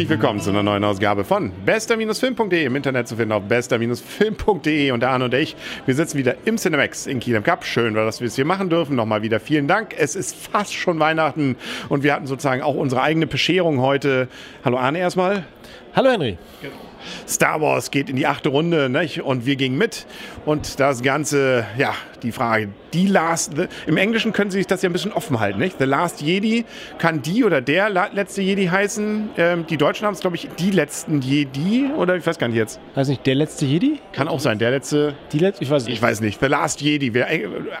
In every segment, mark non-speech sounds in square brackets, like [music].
Herzlich willkommen zu einer neuen Ausgabe von bester-film.de im Internet zu finden auf bester-film.de und der Arne und ich, wir sitzen wieder im Cinemax in Kiel im Cup. Schön, dass wir es hier machen dürfen. Nochmal wieder vielen Dank. Es ist fast schon Weihnachten und wir hatten sozusagen auch unsere eigene Bescherung heute. Hallo Arne erstmal. Hallo Henry. Genau. Star Wars geht in die achte Runde nicht? und wir gingen mit. Und das Ganze, ja, die Frage, die Last, the, im Englischen können Sie sich das ja ein bisschen offen halten, nicht? The Last Jedi, kann die oder der letzte Jedi heißen? Ähm, die Deutschen haben es, glaube ich, die letzten Jedi oder ich weiß gar nicht jetzt. Weiß nicht, der letzte Jedi? Kann auch sein, der letzte. Die letzte, ich weiß nicht. Ich weiß nicht. The Last Jedi. Wir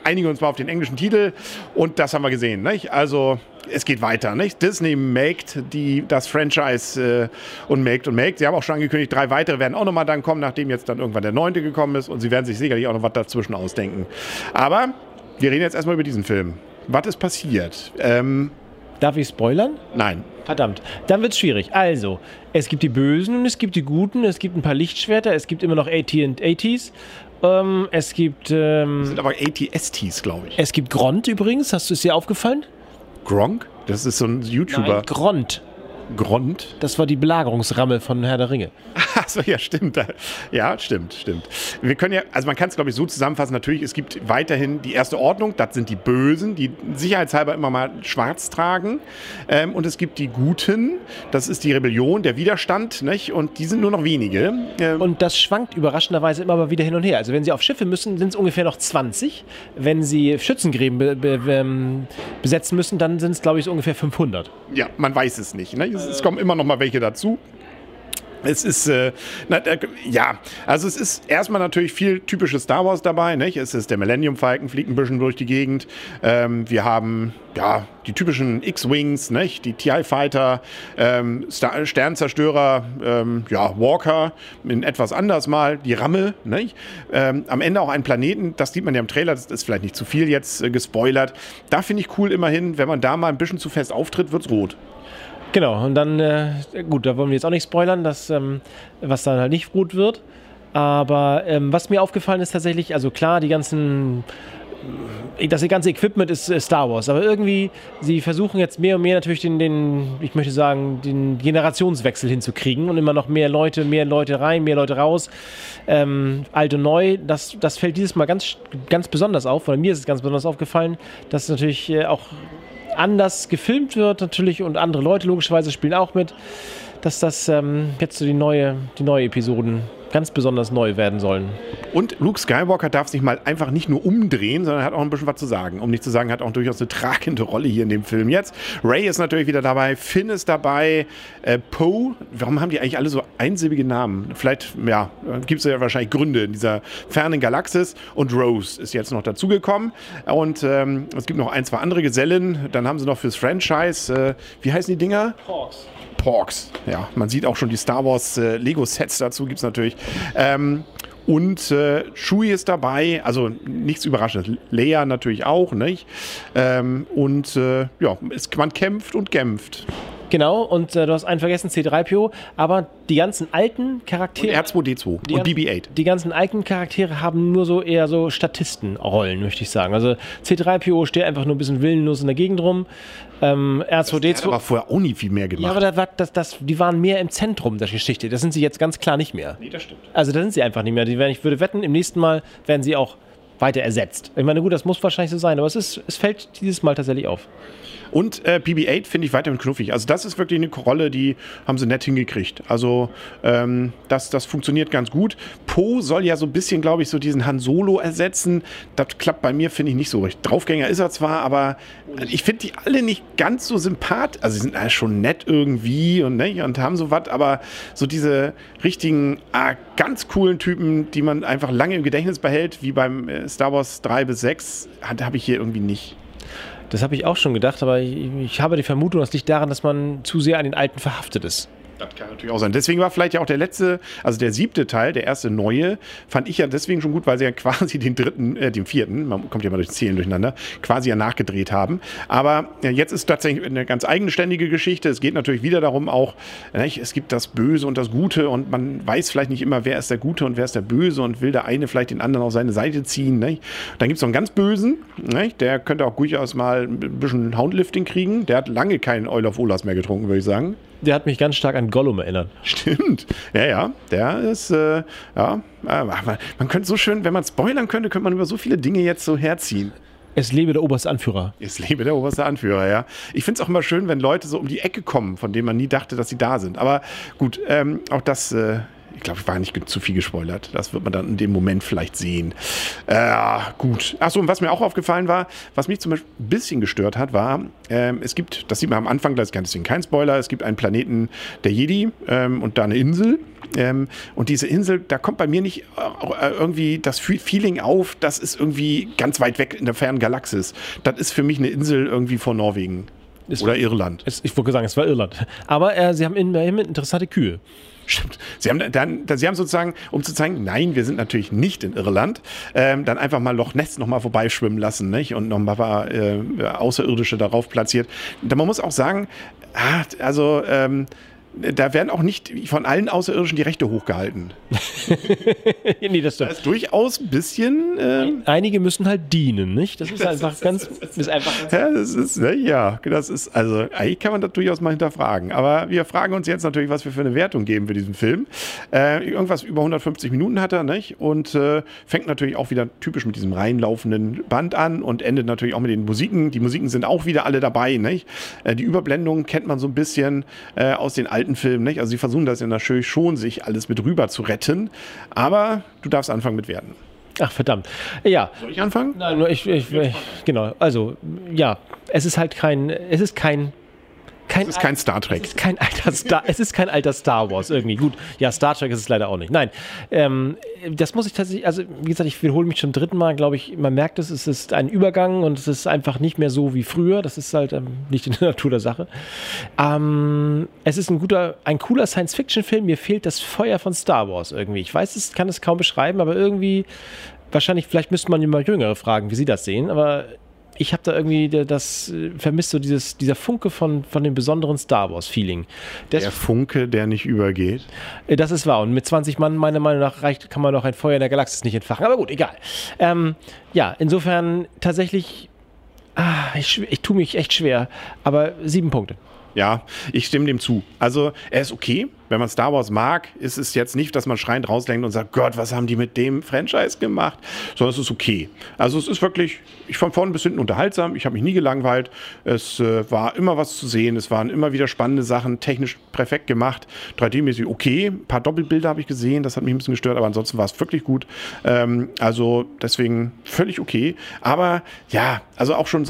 einigen uns mal auf den englischen Titel und das haben wir gesehen, nicht? Also es geht weiter. Nicht? Disney maked die, das Franchise äh, und maked und maked. Sie haben auch schon angekündigt, drei weitere werden auch nochmal dann kommen, nachdem jetzt dann irgendwann der neunte gekommen ist. Und sie werden sich sicherlich auch noch was dazwischen ausdenken. Aber wir reden jetzt erstmal über diesen Film. Was ist passiert? Ähm, Darf ich spoilern? Nein. Verdammt, dann wird es schwierig. Also, es gibt die Bösen und es gibt die Guten, es gibt ein paar Lichtschwerter, es gibt immer noch AT&Ts ähm, es gibt. Ähm, das sind aber ATSTs, glaube ich. Es gibt Gront übrigens, hast du es dir aufgefallen? Gronk? Das ist so ein YouTuber. Nein, Gront. Grond. Das war die Belagerungsramme von Herr der Ringe. [laughs] Achso, ja, stimmt. Ja, stimmt, stimmt. Wir können ja, also man kann es, glaube ich, so zusammenfassen. Natürlich, es gibt weiterhin die erste Ordnung, das sind die Bösen, die sicherheitshalber immer mal schwarz tragen. Ähm, und es gibt die Guten, das ist die Rebellion, der Widerstand, nicht? Und die sind nur noch wenige. Ähm und das schwankt überraschenderweise immer mal wieder hin und her. Also wenn sie auf Schiffe müssen, sind es ungefähr noch 20. Wenn sie Schützengräben be be ähm, besetzen müssen, dann sind es, glaube ich, so ungefähr 500. Ja, man weiß es nicht. Ne? es, es kommen immer noch mal welche dazu. Es ist, äh, na, äh, ja, also es ist erstmal natürlich viel typisches Star Wars dabei. Nicht? Es ist der Millennium Falcon, fliegt ein bisschen durch die Gegend. Ähm, wir haben ja die typischen X-Wings, die TIE Fighter, ähm, Sternzerstörer, ähm, ja, Walker, in etwas anders mal, die Ramme. Ähm, am Ende auch einen Planeten, das sieht man ja im Trailer, das ist vielleicht nicht zu viel jetzt äh, gespoilert. Da finde ich cool immerhin, wenn man da mal ein bisschen zu fest auftritt, wird es rot. Genau, und dann, äh, gut, da wollen wir jetzt auch nicht spoilern, dass, ähm, was dann halt nicht gut wird. Aber ähm, was mir aufgefallen ist tatsächlich, also klar, die ganzen äh, das ganze Equipment ist Star Wars, aber irgendwie, sie versuchen jetzt mehr und mehr natürlich den, den, ich möchte sagen, den Generationswechsel hinzukriegen und immer noch mehr Leute, mehr Leute rein, mehr Leute raus, ähm, alt und neu. Das, das fällt dieses Mal ganz, ganz besonders auf, oder mir ist es ganz besonders aufgefallen, dass natürlich äh, auch anders gefilmt wird natürlich und andere Leute logischerweise spielen auch mit, dass das ähm, jetzt so die neue, die neue Episoden ganz besonders neu werden sollen. Und Luke Skywalker darf sich mal einfach nicht nur umdrehen, sondern hat auch ein bisschen was zu sagen. Um nicht zu sagen, hat auch durchaus eine tragende Rolle hier in dem Film jetzt. Ray ist natürlich wieder dabei, Finn ist dabei, äh, Poe. Warum haben die eigentlich alle so einsilbige Namen? Vielleicht, ja, gibt es ja wahrscheinlich Gründe in dieser fernen Galaxis. Und Rose ist jetzt noch dazugekommen. Und ähm, es gibt noch ein, zwei andere Gesellen. Dann haben sie noch fürs Franchise, äh, wie heißen die Dinger? Hawks. Porks. Ja, man sieht auch schon die Star Wars äh, Lego-Sets dazu, gibt es natürlich. Ähm, und äh, Chewie ist dabei, also nichts Überraschendes. Leia natürlich auch, nicht? Ähm, und äh, ja, es, man kämpft und kämpft. Genau, und äh, du hast einen vergessen, C3PO, aber die ganzen alten Charaktere. Und R2D2 und BB-8. Die ganzen alten Charaktere haben nur so eher so Statistenrollen, möchte ich sagen. Also C3PO steht einfach nur ein bisschen willenlos in der Gegend rum. Ähm, R2D2. Das aber vorher auch nie viel mehr gemacht. Ja, aber das, das, das, die waren mehr im Zentrum der Geschichte. Das sind sie jetzt ganz klar nicht mehr. Nee, das stimmt. Also da sind sie einfach nicht mehr. Die, ich würde wetten, im nächsten Mal werden sie auch weiter ersetzt. Ich meine, gut, das muss wahrscheinlich so sein, aber es, ist, es fällt dieses Mal tatsächlich auf. Und äh, BB-8 finde ich weiterhin knuffig. Also das ist wirklich eine Rolle, die haben sie nett hingekriegt. Also ähm, das, das funktioniert ganz gut. Poe soll ja so ein bisschen, glaube ich, so diesen Han Solo ersetzen. Das klappt bei mir, finde ich, nicht so richtig. Draufgänger ist er zwar, aber ich finde die alle nicht ganz so sympathisch. Also sie sind äh, schon nett irgendwie und, ne, und haben so was, aber so diese richtigen, äh, ganz coolen Typen, die man einfach lange im Gedächtnis behält, wie beim äh, Star Wars 3 bis 6, habe ich hier irgendwie nicht. Das habe ich auch schon gedacht, aber ich, ich habe die Vermutung, das liegt daran, dass man zu sehr an den Alten verhaftet ist. Das kann natürlich auch sein. Deswegen war vielleicht ja auch der letzte, also der siebte Teil, der erste neue, fand ich ja deswegen schon gut, weil sie ja [laughs] quasi den dritten, äh, den vierten, man kommt ja mal durch Zählen durcheinander, quasi ja nachgedreht haben. Aber ja, jetzt ist tatsächlich eine ganz eigenständige Geschichte. Es geht natürlich wieder darum auch, nicht, es gibt das Böse und das Gute und man weiß vielleicht nicht immer, wer ist der Gute und wer ist der Böse und will der eine vielleicht den anderen auf seine Seite ziehen. Nicht? Dann gibt es noch einen ganz Bösen, nicht? der könnte auch durchaus mal ein bisschen Houndlifting kriegen. Der hat lange keinen Oil of Olas mehr getrunken, würde ich sagen. Der hat mich ganz stark an Gollum erinnert. Stimmt. Ja, ja. Der ist, äh, ja. Man könnte so schön, wenn man spoilern könnte, könnte man über so viele Dinge jetzt so herziehen. Es lebe der oberste Anführer. Es lebe der oberste Anführer, ja. Ich finde es auch immer schön, wenn Leute so um die Ecke kommen, von denen man nie dachte, dass sie da sind. Aber gut, ähm, auch das äh, ich glaube, ich war nicht zu viel gespoilert. Das wird man dann in dem Moment vielleicht sehen. Äh, gut. Achso, und was mir auch aufgefallen war, was mich zum Beispiel ein bisschen gestört hat, war, ähm, es gibt, das sieht man am Anfang, das ist deswegen kein Spoiler, es gibt einen Planeten der Jedi ähm, und da eine Insel. Ähm, und diese Insel, da kommt bei mir nicht äh, irgendwie das Feeling auf, das ist irgendwie ganz weit weg in der fernen Galaxis. Das ist für mich eine Insel irgendwie vor Norwegen. Es Oder Irland. Es, ich wollte sagen, es war Irland. Aber äh, sie haben immerhin interessante Kühe. Stimmt. Sie haben dann, Sie haben sozusagen, um zu zeigen, nein, wir sind natürlich nicht in Irland, ähm, dann einfach mal Loch Ness nochmal vorbeischwimmen lassen nicht? und nochmal paar äh, Außerirdische darauf platziert. Man muss auch sagen, ah, also ähm, da werden auch nicht von allen Außerirdischen die Rechte hochgehalten. [laughs] nee, das, das ist durchaus ein bisschen. Äh Einige müssen halt dienen, nicht? Das ist einfach ganz. Das ist einfach ganz [laughs] ja, das ist, ne, ja, das ist, also eigentlich kann man das durchaus mal hinterfragen. Aber wir fragen uns jetzt natürlich, was wir für eine Wertung geben für diesen Film. Äh, irgendwas über 150 Minuten hat er, nicht? Und äh, fängt natürlich auch wieder typisch mit diesem reinlaufenden Band an und endet natürlich auch mit den Musiken. Die Musiken sind auch wieder alle dabei, nicht? Äh, die Überblendung kennt man so ein bisschen äh, aus den alten alten Filmen, nicht? Also sie versuchen das ja natürlich schon, sich alles mit rüber zu retten. Aber du darfst anfangen mit Werten. Ach, verdammt. Ja. Soll ich anfangen? Nein, nur ich, ich, ich, genau. Also, ja, es ist halt kein, es ist kein kein, es ist kein Star Trek. Es ist kein alter Star, es ist kein alter Star Wars irgendwie. Gut, ja, Star Trek ist es leider auch nicht. Nein, ähm, das muss ich tatsächlich, also wie gesagt, ich wiederhole mich zum dritten Mal, glaube ich, man merkt es, es ist ein Übergang und es ist einfach nicht mehr so wie früher. Das ist halt ähm, nicht in der [laughs] Natur der Sache. Ähm, es ist ein guter, ein cooler Science-Fiction-Film. Mir fehlt das Feuer von Star Wars irgendwie. Ich weiß, ich kann es kaum beschreiben, aber irgendwie wahrscheinlich, vielleicht müsste man immer Jüngere fragen, wie sie das sehen, aber ich habe da irgendwie das äh, vermisst, so dieses, dieser Funke von, von dem besonderen Star Wars-Feeling. Der Funke, der nicht übergeht. Äh, das ist wahr. Und mit 20 Mann, meiner Meinung nach, reicht, kann man doch ein Feuer in der Galaxis nicht entfachen. Aber gut, egal. Ähm, ja, insofern tatsächlich, ah, ich, ich tue mich echt schwer. Aber sieben Punkte. Ja, ich stimme dem zu. Also, er ist okay. Wenn man Star Wars mag, ist es jetzt nicht, dass man schreiend rauslenkt und sagt, Gott, was haben die mit dem Franchise gemacht, sondern es ist okay. Also es ist wirklich, ich fand vorne bis hinten unterhaltsam, ich habe mich nie gelangweilt, es äh, war immer was zu sehen, es waren immer wieder spannende Sachen, technisch perfekt gemacht, 3D-mäßig okay, ein paar Doppelbilder habe ich gesehen, das hat mich ein bisschen gestört, aber ansonsten war es wirklich gut. Ähm, also deswegen völlig okay, aber ja, also auch schon,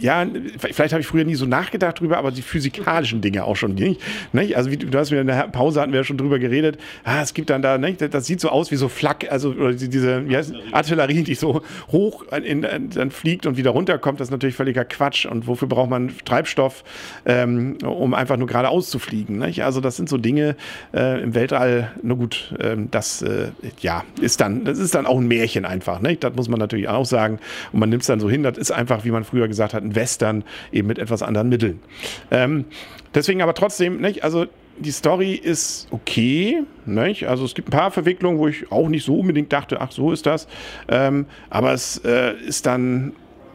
ja, vielleicht habe ich früher nie so nachgedacht drüber, aber die physikalischen Dinge auch schon nicht. nicht? Also wie, du hast mir eine Pause hatten wir ja schon drüber geredet. Ah, es gibt dann da, ne, das sieht so aus wie so Flak, also oder diese wie heißt, Artillerie, die so hoch in, in, dann fliegt und wieder runterkommt. Das ist natürlich völliger Quatsch. Und wofür braucht man Treibstoff, ähm, um einfach nur geradeaus zu fliegen? Nicht? Also das sind so Dinge äh, im Weltall. Nur gut, äh, das äh, ja ist dann, das ist dann auch ein Märchen einfach. Nicht? Das muss man natürlich auch sagen. Und man nimmt es dann so hin. Das ist einfach, wie man früher gesagt hat, ein Western eben mit etwas anderen Mitteln. Ähm, deswegen aber trotzdem, nicht? also die Story ist okay. Nicht? Also es gibt ein paar Verwicklungen, wo ich auch nicht so unbedingt dachte, ach so ist das. Ähm, aber es äh, ist dann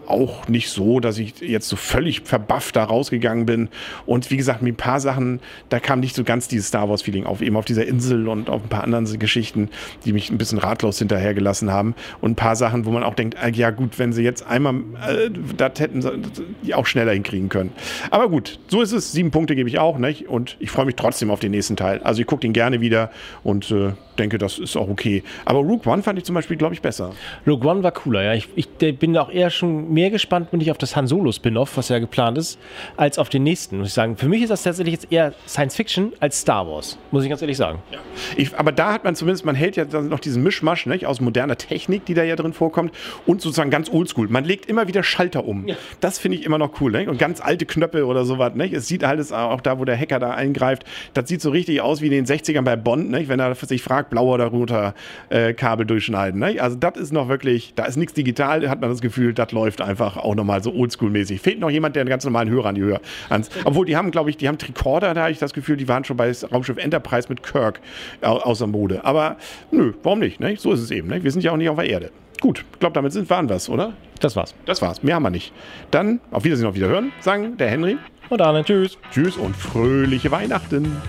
auch nicht so, dass ich jetzt so völlig verbafft da rausgegangen bin. Und wie gesagt, mit ein paar Sachen, da kam nicht so ganz dieses Star Wars-Feeling auf, eben auf dieser Insel und auf ein paar anderen Geschichten, die mich ein bisschen ratlos hinterhergelassen haben. Und ein paar Sachen, wo man auch denkt, ja gut, wenn sie jetzt einmal, äh, das hätten sie auch schneller hinkriegen können. Aber gut, so ist es. Sieben Punkte gebe ich auch, nicht? Und ich freue mich trotzdem auf den nächsten Teil. Also ich gucke den gerne wieder und äh, denke, das ist auch okay. Aber Rook One fand ich zum Beispiel, glaube ich, besser. Rook One war cooler, ja. Ich, ich bin auch eher schon mehr gespannt, bin ich auf das Han Solo Spin-off, was ja geplant ist, als auf den nächsten, muss ich sagen. Für mich ist das tatsächlich jetzt eher Science Fiction als Star Wars, muss ich ganz ehrlich sagen. Ja. Ich, aber da hat man zumindest, man hält ja noch diesen Mischmasch nicht, aus moderner Technik, die da ja drin vorkommt, und sozusagen ganz oldschool. Man legt immer wieder Schalter um. Ja. Das finde ich immer noch cool. Nicht? Und ganz alte Knöpfe oder sowas. Nicht? Es sieht halt auch da, wo der Hacker da eingreift, das sieht so richtig aus wie in den 60ern bei Bond, nicht? wenn er sich fragt, blauer oder roter äh, Kabel durchschneiden. Nicht? Also das ist noch wirklich, da ist nichts digital, hat man das Gefühl, das läuft einfach auch nochmal so oldschool-mäßig. Fehlt noch jemand, der einen ganz normalen Hörer an die Höhe ans. Obwohl, die haben, glaube ich, die haben Tricorder, da habe ich das Gefühl, die waren schon bei Raumschiff Enterprise mit Kirk außer Mode. Aber nö, warum nicht? Ne? So ist es eben. Ne? Wir sind ja auch nicht auf der Erde. Gut, ich glaube, damit sind wir an was, oder? Das war's. Das war's. Mehr haben wir nicht. Dann auf Wiedersehen, auf Wiederhören, sagen der Henry. Und Arne, tschüss. Tschüss und fröhliche Weihnachten.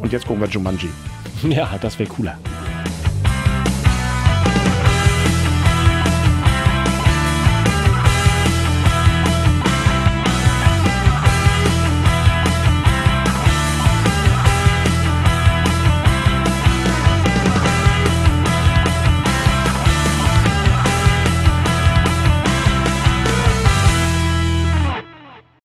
Und jetzt gucken wir Jumanji. [laughs] Ja, das wäre cooler.